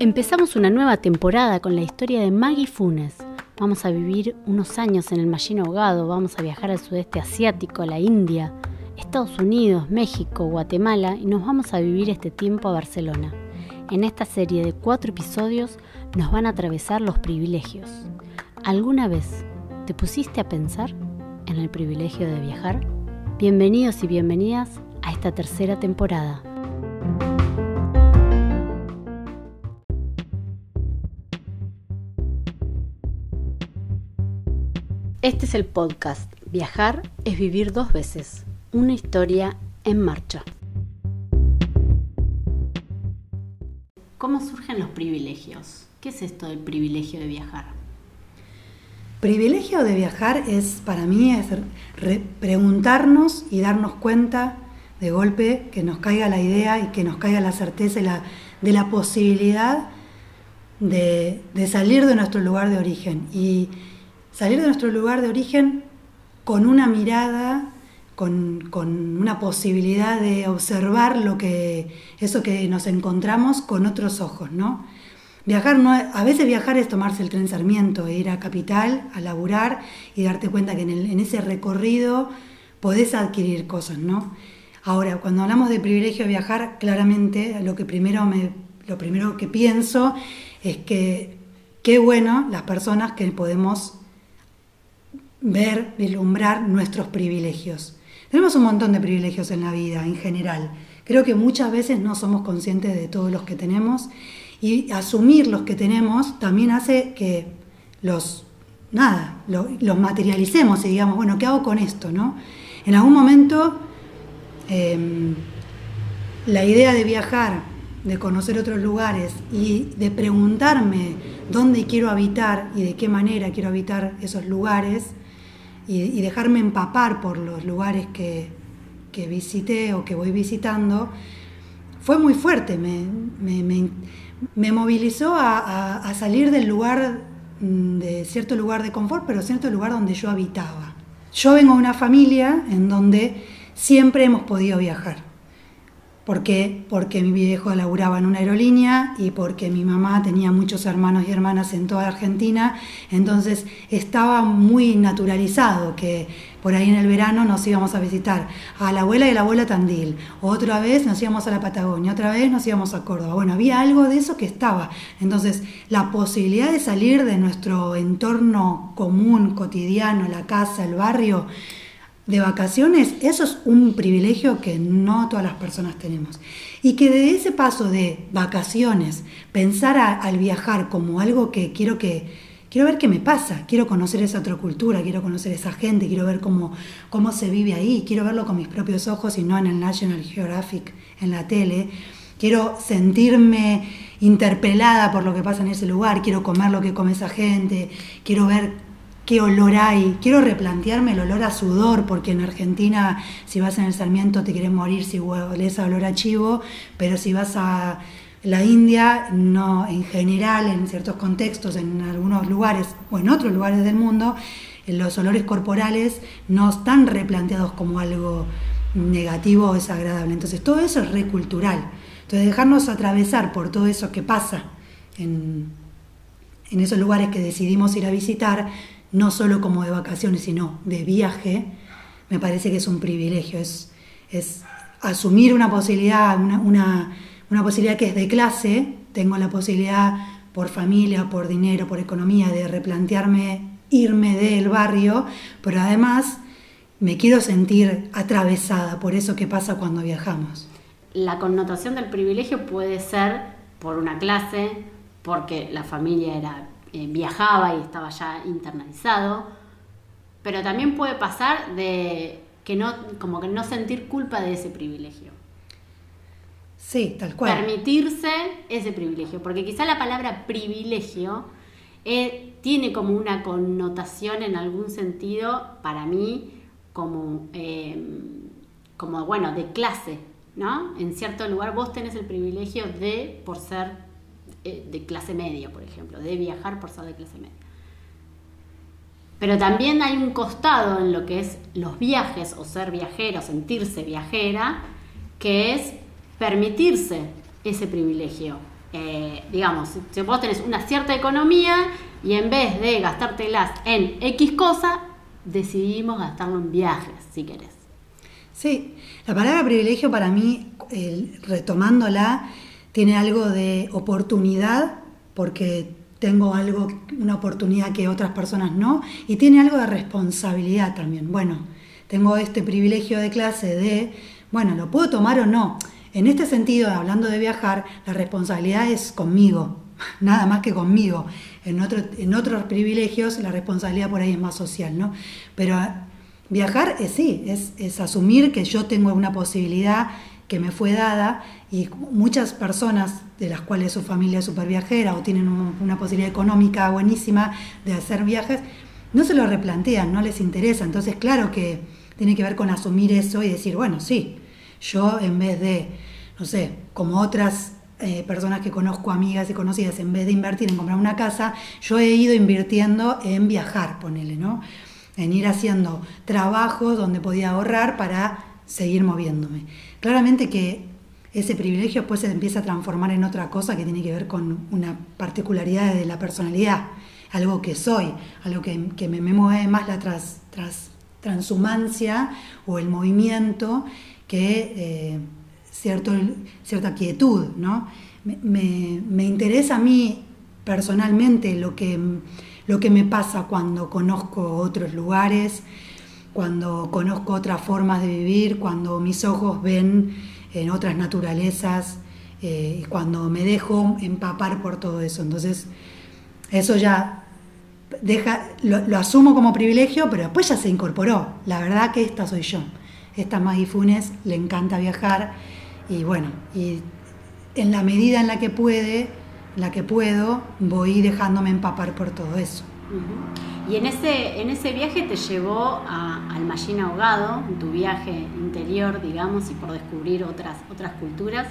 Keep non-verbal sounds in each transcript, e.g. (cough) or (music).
Empezamos una nueva temporada con la historia de Maggie Funes. Vamos a vivir unos años en el Mallín Ahogado, vamos a viajar al sudeste asiático, a la India, Estados Unidos, México, Guatemala y nos vamos a vivir este tiempo a Barcelona. En esta serie de cuatro episodios nos van a atravesar los privilegios. ¿Alguna vez te pusiste a pensar en el privilegio de viajar? Bienvenidos y bienvenidas a esta tercera temporada. Este es el podcast Viajar es vivir dos veces, una historia en marcha. ¿Cómo surgen los privilegios? ¿Qué es esto del privilegio de viajar? Privilegio de viajar es, para mí, es preguntarnos y darnos cuenta de golpe que nos caiga la idea y que nos caiga la certeza de la posibilidad de, salir de nuestro lugar de origen. Y salir de nuestro lugar de origen con una mirada, con, una posibilidad de observar lo que, eso que nos encontramos con otros ojos, ¿no? Viajar no, a veces viajar es tomarse el tren Sarmiento, e ir a capital, a laburar y darte cuenta que en, en ese recorrido podés adquirir cosas, ¿no? Ahora, cuando hablamos de privilegio de viajar, claramente lo que primero me, lo primero que pienso es que qué bueno las personas que podemos ver, vislumbrar nuestros privilegios. Tenemos un montón de privilegios en la vida en general. Creo que muchas veces no somos conscientes de todos los que tenemos y asumir los que tenemos también hace que los, nada, los materialicemos y digamos, bueno, ¿qué hago con esto? No? En algún momento em, la idea de viajar, de conocer otros lugares y de preguntarme dónde quiero habitar y de qué manera quiero habitar esos lugares, y, dejarme empapar por los lugares que, visité o que voy visitando, fue muy fuerte, me, me, movilizó a, salir del lugar, mm, de cierto lugar de confort, pero cierto lugar donde yo habitaba. Yo vengo de una familia en donde siempre hemos podido viajar. ¿Por qué? Porque mi viejo laburaba en una aerolínea y porque mi mamá tenía muchos hermanos y hermanas en toda Argentina, entonces estaba muy naturalizado que por ahí en el verano nos íbamos a visitar a la abuela y a la abuela Tandil, otra vez nos íbamos a la Patagonia, otra vez nos íbamos a Córdoba. Bueno, había algo de eso que estaba. Entonces, la posibilidad de salir de nuestro entorno común, cotidiano, la casa, el barrio, de vacaciones, eso es un privilegio que no todas las personas tenemos. Y que de ese paso de vacaciones, pensar al viajar como algo que quiero que quiero ver qué me pasa, quiero conocer esa otra cultura, quiero conocer esa gente, quiero ver cómo, cómo se vive ahí, quiero verlo con mis propios ojos y no en el National Geographic, en la tele. Quiero sentirme interpelada por lo que pasa en ese lugar, quiero comer lo que come esa gente, quiero ver qué olor hay. Quiero replantearme el olor a sudor, porque en Argentina, si vas en el Sarmiento, te quieres morir si hueles a olor a chivo, pero si vas a la India, no, en general, en ciertos contextos, en algunos lugares o en otros lugares del mundo, los olores corporales no están replanteados como algo negativo o desagradable. Entonces, todo eso es recultural. Entonces, dejarnos atravesar por todo eso que pasa en, en esos lugares que decidimos ir a visitar, no solo como de vacaciones, sino de viaje, me parece que es un privilegio, es, es asumir una posibilidad, una, posibilidad que es de clase, tengo la posibilidad por familia, por dinero, por economía, de replantearme irme del barrio, pero además me quiero sentir atravesada por eso que pasa cuando viajamos. La connotación del privilegio puede ser por una clase, porque la familia era eh, viajaba y estaba ya internalizado, pero también puede pasar de que no, como que no sentir culpa de ese privilegio. Sí, tal cual. Permitirse ese privilegio, porque quizá la palabra privilegio eh, tiene como una connotación en algún sentido, para mí, como, eh, como, bueno, de clase, ¿no? En cierto lugar vos tenés el privilegio de, por ser eh, de clase media, por ejemplo, de viajar por ser de clase media. Pero también hay un costado en lo que es los viajes o ser viajero, sentirse viajera, que es permitirse ese privilegio. Eh, digamos, si vos tenés una cierta economía y en vez de gastártelas en X cosa, decidimos gastarlo en viajes, si querés. Sí, la palabra privilegio para mí, retomándola, tiene algo de oportunidad, porque tengo algo, una oportunidad que otras personas no, y tiene algo de responsabilidad también. Bueno, tengo este privilegio de clase de, bueno, ¿lo puedo tomar o no? En este sentido, hablando de viajar, la responsabilidad es conmigo, (laughs) nada más que conmigo. En, en otros privilegios la responsabilidad por ahí es más social, ¿no? Pero viajar es sí, es, es asumir que yo tengo una posibilidad que me fue dada y muchas personas de las cuales su familia es súper viajera o tienen una posibilidad económica buenísima de hacer viajes, no se lo replantean, no les interesa. Entonces, claro que tiene que ver con asumir eso y decir, bueno, sí, yo en vez de, no sé, como otras eh, personas que conozco, amigas y conocidas, en vez de invertir en comprar una casa, yo he ido invirtiendo en viajar, ponele, ¿no? En ir haciendo trabajos donde podía ahorrar para seguir moviéndome. Claramente que ese privilegio después se empieza a transformar en otra cosa que tiene que ver con una particularidad de la personalidad, algo que soy, algo que, me, mueve más la tras, transhumancia o el movimiento que eh, cierto, cierta quietud. ¿no? Me, me, interesa a mí personalmente lo que, lo que me pasa cuando conozco otros lugares, cuando conozco otras formas de vivir, cuando mis ojos ven en otras naturalezas, eh, cuando me dejo empapar por todo eso. Entonces, eso ya deja, lo, asumo como privilegio, pero después ya se incorporó. La verdad que esta soy yo. Esta Maggie Funes le encanta viajar y bueno, y en la medida en la que puede, la que puedo, voy dejándome empapar por todo eso. Y en ese, en ese viaje te llevó al Mallín ahogado, en tu viaje interior, digamos, y por descubrir otras, otras culturas.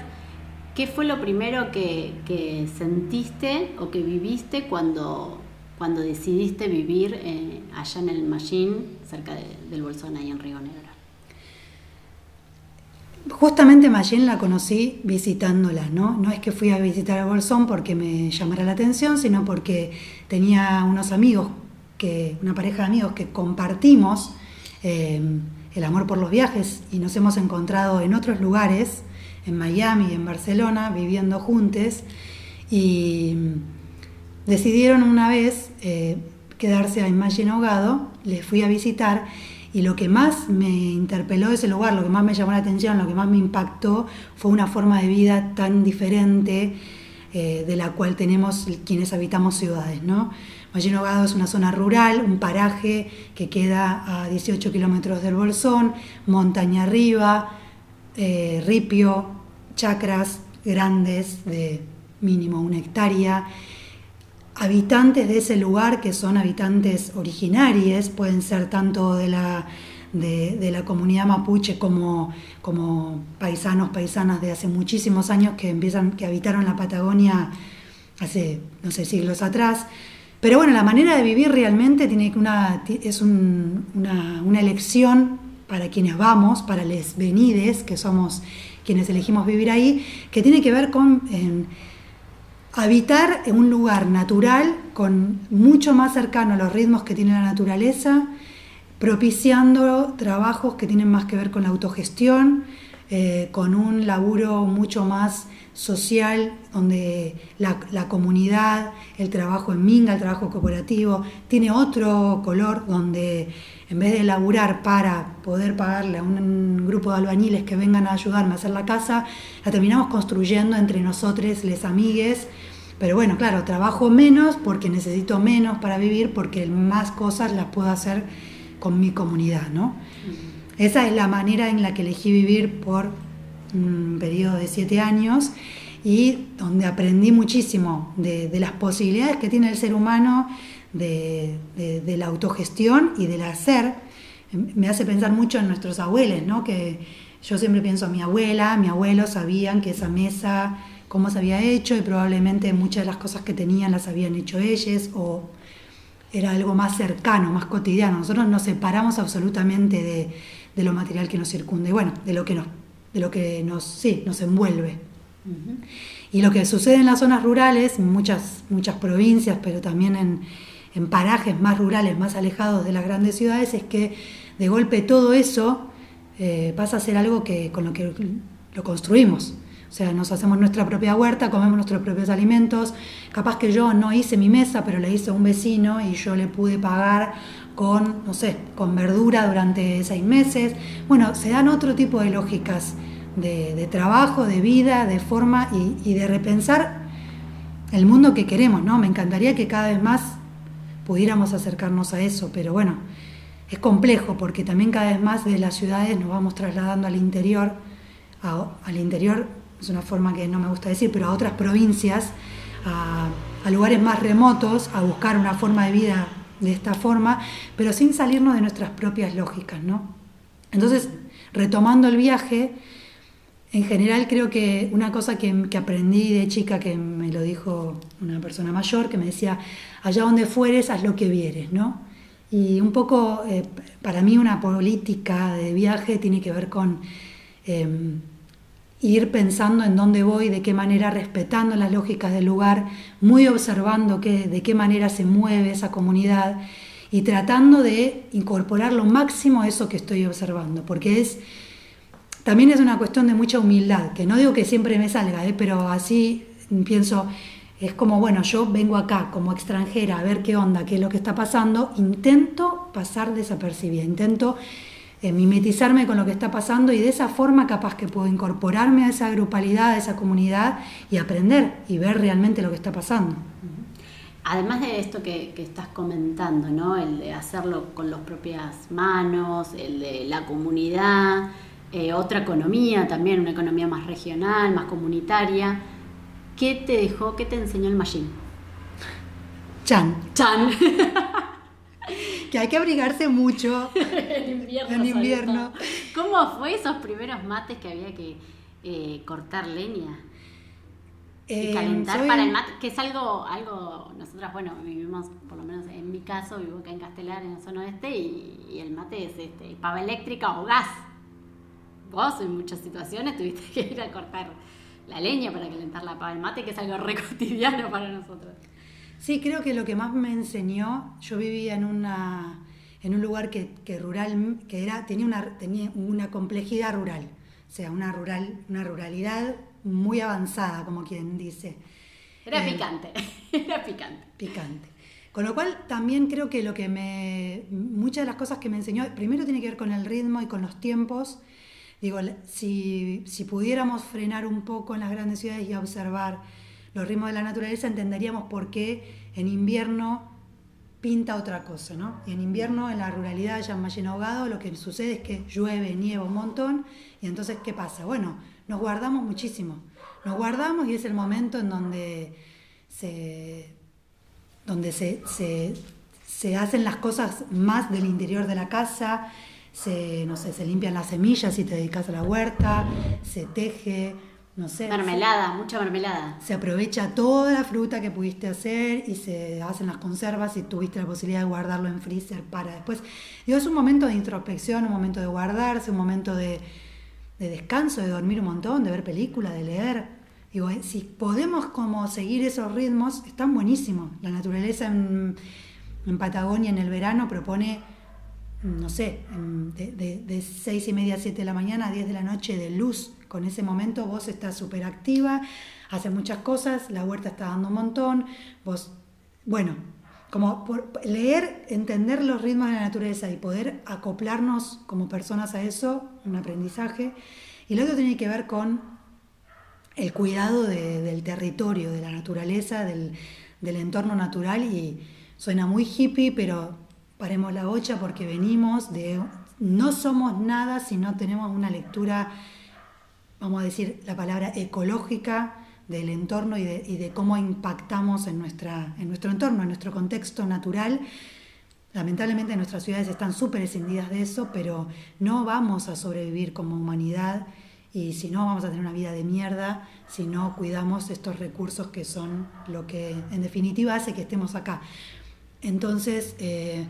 ¿Qué fue lo primero que, sentiste o que viviste cuando, cuando decidiste vivir eh, allá en el Mallín, cerca del Bolsón, ahí en Río Negro? Justamente Mallín la conocí visitándola, ¿no? No es que fui a visitar el Bolsón porque me llamara la atención, sino porque tenía unos amigos que una pareja de amigos que compartimos eh, el amor por los viajes y nos hemos encontrado en otros lugares, en Miami en Barcelona, viviendo juntos y decidieron una vez eh, quedarse a Imagine Ahogado, les fui a visitar y lo que más me interpeló ese lugar, lo que más me llamó la atención, lo que más me impactó fue una forma de vida tan diferente eh, de la cual tenemos quienes habitamos ciudades, ¿no? Valle es una zona rural, un paraje que queda a 18 kilómetros del Bolsón, montaña arriba, eh, ripio, chacras grandes de mínimo una hectárea. Habitantes de ese lugar que son habitantes originarios, pueden ser tanto de la, de, la comunidad mapuche como, como paisanos, paisanas de hace muchísimos años que, empiezan, que habitaron la Patagonia hace, no sé, siglos atrás. Pero bueno, la manera de vivir realmente tiene una, es una, elección para quienes vamos, para les venides, que somos quienes elegimos vivir ahí, que tiene que ver con habitar en un lugar natural, con mucho más cercano a los ritmos que tiene la naturaleza, propiciando trabajos que tienen más que ver con la autogestión, eh, con un laburo mucho más social, donde la, comunidad, el trabajo en minga, el trabajo cooperativo, tiene otro color, donde en vez de laburar para poder pagarle a un grupo de albañiles que vengan a ayudarme a hacer la casa, la terminamos construyendo entre nosotros, les amigues. Pero bueno, claro, trabajo menos porque necesito menos para vivir, porque más cosas las puedo hacer con mi comunidad, ¿no? Esa es la manera en la que elegí vivir por un periodo de siete años y donde aprendí muchísimo de, las posibilidades que tiene el ser humano de, la autogestión y del hacer. Me hace pensar mucho en nuestros abuelos, ¿no? que yo siempre pienso, mi abuela, mi abuelo sabían que esa mesa, cómo se había hecho y probablemente muchas de las cosas que tenían las habían hecho ellos o era algo más cercano, más cotidiano. Nosotros nos separamos absolutamente de, de lo material que nos circunda y bueno, de lo que nos de lo que nos, sí, nos envuelve. Y lo que sucede en las zonas rurales, muchas, muchas provincias, pero también en, en parajes más rurales, más alejados de las grandes ciudades, es que de golpe todo eso eh, pasa a ser algo que, con lo que lo construimos. O sea, nos hacemos nuestra propia huerta, comemos nuestros propios alimentos. Capaz que yo no hice mi mesa, pero la hice un vecino y yo le pude pagar con, no sé, con verdura durante seis meses. Bueno, se dan otro tipo de lógicas de, trabajo, de vida, de forma y, de repensar el mundo que queremos, ¿no? Me encantaría que cada vez más pudiéramos acercarnos a eso, pero bueno, es complejo porque también cada vez más de las ciudades nos vamos trasladando al interior, al interior es una forma que no me gusta decir, pero a otras provincias, a, lugares más remotos, a buscar una forma de vida de esta forma, pero sin salirnos de nuestras propias lógicas, ¿no? Entonces, retomando el viaje, en general creo que una cosa que, aprendí de chica, que me lo dijo una persona mayor, que me decía, allá donde fueres, haz lo que vieres, ¿no? Y un poco, eh, para mí una política de viaje tiene que ver con em, ir pensando en dónde voy, de qué manera, respetando las lógicas del lugar, muy observando que, de qué manera se mueve esa comunidad y tratando de incorporar lo máximo a eso que estoy observando, porque es también es una cuestión de mucha humildad, que no digo que siempre me salga, ¿eh? pero así pienso, es como, bueno, yo vengo acá como extranjera a ver qué onda, qué es lo que está pasando, intento pasar desapercibida, intento eh, mimetizarme con lo que está pasando y de esa forma capaz que puedo incorporarme a esa grupalidad, a esa comunidad y aprender y ver realmente lo que está pasando. Además de esto que, estás comentando, ¿no? el de hacerlo con las propias manos, el de la comunidad, eh, otra economía también, una economía más regional, más comunitaria, ¿Qué te dejó, qué te enseñó el Machine? Chan. Chan. (laughs) que hay que abrigarse mucho (laughs) en invierno. En invierno. ¿Cómo fue esos primeros mates que había que eh, cortar leña? y eh, calentar para el mate, que es algo, algo, nosotras, bueno, vivimos, por lo menos en mi caso, vivo acá en Castelar, en la zona oeste, y, y el mate es este, pava eléctrica o gas. Vos en muchas situaciones tuviste (laughs) que ir a cortar la leña para calentar la pava del mate, que es algo re cotidiano para nosotros. Sí, creo que lo que más me enseñó, yo vivía en una en un lugar que, rural que era tenía una tenía una complejidad rural, o sea, una rural una ruralidad muy avanzada, como quien dice. Era eh, picante, (laughs) era picante. Picante. Con lo cual también creo que lo que me muchas de las cosas que me enseñó, primero tiene que ver con el ritmo y con los tiempos Digo, si, pudiéramos frenar un poco en las grandes ciudades y observar los ritmos de la naturaleza, entenderíamos por qué en invierno pinta otra cosa, ¿no? Y en invierno, en la ruralidad, ya en Valle Ahogado, lo que sucede es que llueve, nieva un montón, y entonces, ¿qué pasa? Bueno, nos guardamos muchísimo. Nos guardamos y es el momento en donde se, donde se, se hacen las cosas más del interior de la casa, se, no sé, se limpian las semillas si te dedicas a la huerta, se teje, no sé. Mermelada, mucha mermelada. Se aprovecha toda la fruta que pudiste hacer y se hacen las conservas y tuviste la posibilidad de guardarlo en freezer para después. Digo, es un momento de introspección, un momento de guardarse, un momento de, descanso, de dormir un montón, de ver películas, de leer. Digo, eh, si podemos como seguir esos ritmos, están buenísimos. La naturaleza en, en Patagonia en el verano propone no sé, de, de, 6 y media a 7 de la mañana a 10 de la noche de luz. Con ese momento vos estás súper activa, haces muchas cosas, la huerta está dando un montón, vos, bueno, como leer, entender los ritmos de la naturaleza y poder acoplarnos como personas a eso, un aprendizaje. Y lo otro tiene que ver con el cuidado del territorio, de la naturaleza, del, del entorno natural y suena muy hippie, pero paremos la bocha porque venimos de, no somos nada si no tenemos una lectura, vamos a decir la palabra ecológica del entorno y de, cómo impactamos en, nuestra, en nuestro entorno, en nuestro contexto natural. Lamentablemente nuestras ciudades están súper escindidas de eso, pero no vamos a sobrevivir como humanidad y si no vamos a tener una vida de mierda si no cuidamos estos recursos que son lo que en definitiva hace que estemos acá. Entonces, eh,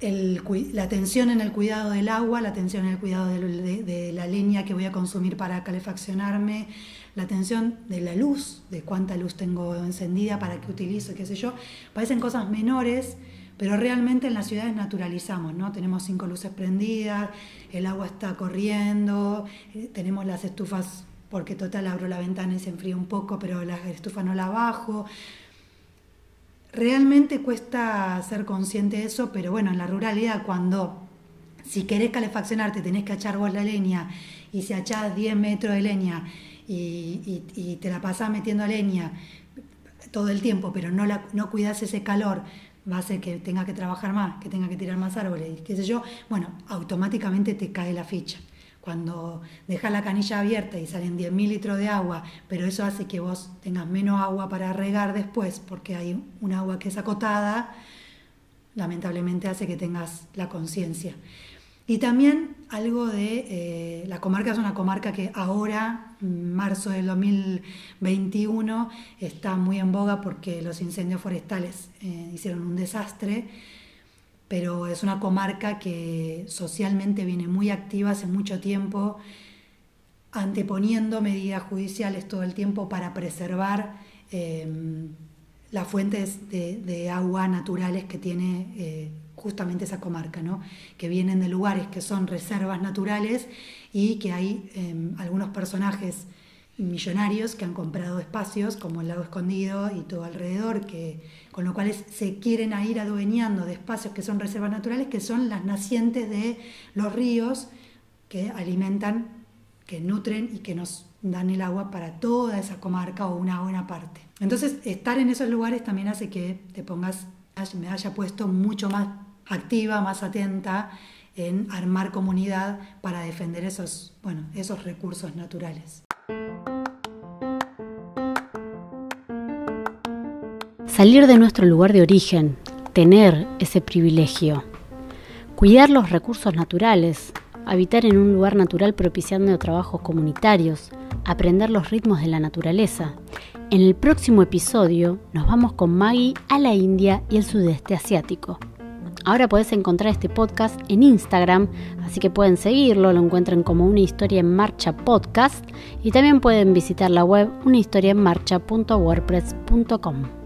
la atención en el cuidado del agua, la atención en el cuidado de, la leña que voy a consumir para calefaccionarme, la atención de la luz, de cuánta luz tengo encendida, para qué utilizo, qué sé yo. Parecen cosas menores, pero realmente en las ciudades naturalizamos, ¿no? Tenemos cinco luces prendidas, el agua está corriendo, eh, tenemos las estufas, porque total abro la ventana y se enfría un poco, pero la estufa no la bajo. Realmente cuesta ser consciente de eso, pero bueno, en la ruralidad cuando si querés calefaccionarte tenés que echar vos la leña y si echás 10 metros de leña y, te la pasás metiendo leña todo el tiempo, pero no, la, no cuidás ese calor, va a hacer que tenga que trabajar más, que tenga que tirar más árboles, qué sé yo, bueno, automáticamente te cae la ficha. Cuando dejas la canilla abierta y salen 10.000 litros de agua, pero eso hace que vos tengas menos agua para regar después, porque hay un agua que es acotada, lamentablemente hace que tengas la conciencia. Y también algo de, eh, la comarca es una comarca que ahora, marzo del 2021, está muy en boga porque los incendios forestales eh, hicieron un desastre, pero es una comarca que socialmente viene muy activa hace mucho tiempo, anteponiendo medidas judiciales todo el tiempo para preservar eh, las fuentes de, agua naturales que tiene justamente esa comarca, ¿no? que vienen de lugares que son reservas naturales y que hay em, algunos personajes millonarios que han comprado espacios como el lago escondido y todo alrededor, que, con lo cual se quieren ir adueñando de espacios que son reservas naturales, que son las nacientes de los ríos que alimentan, que nutren y que nos dan el agua para toda esa comarca o una buena parte. Entonces, estar en esos lugares también hace que te pongas, me haya puesto mucho más activa, más atenta en armar comunidad para defender esos, bueno, esos recursos naturales. Salir de nuestro lugar de origen, tener ese privilegio, cuidar los recursos naturales, habitar en un lugar natural propiciando trabajos comunitarios, aprender los ritmos de la naturaleza. En el próximo episodio nos vamos con Maggie a la India y el sudeste asiático. Ahora podés encontrar este podcast en Instagram, así que pueden seguirlo, lo encuentran como Una Historia en Marcha Podcast y también pueden visitar la web unahistoriaenmarcha.wordpress.com.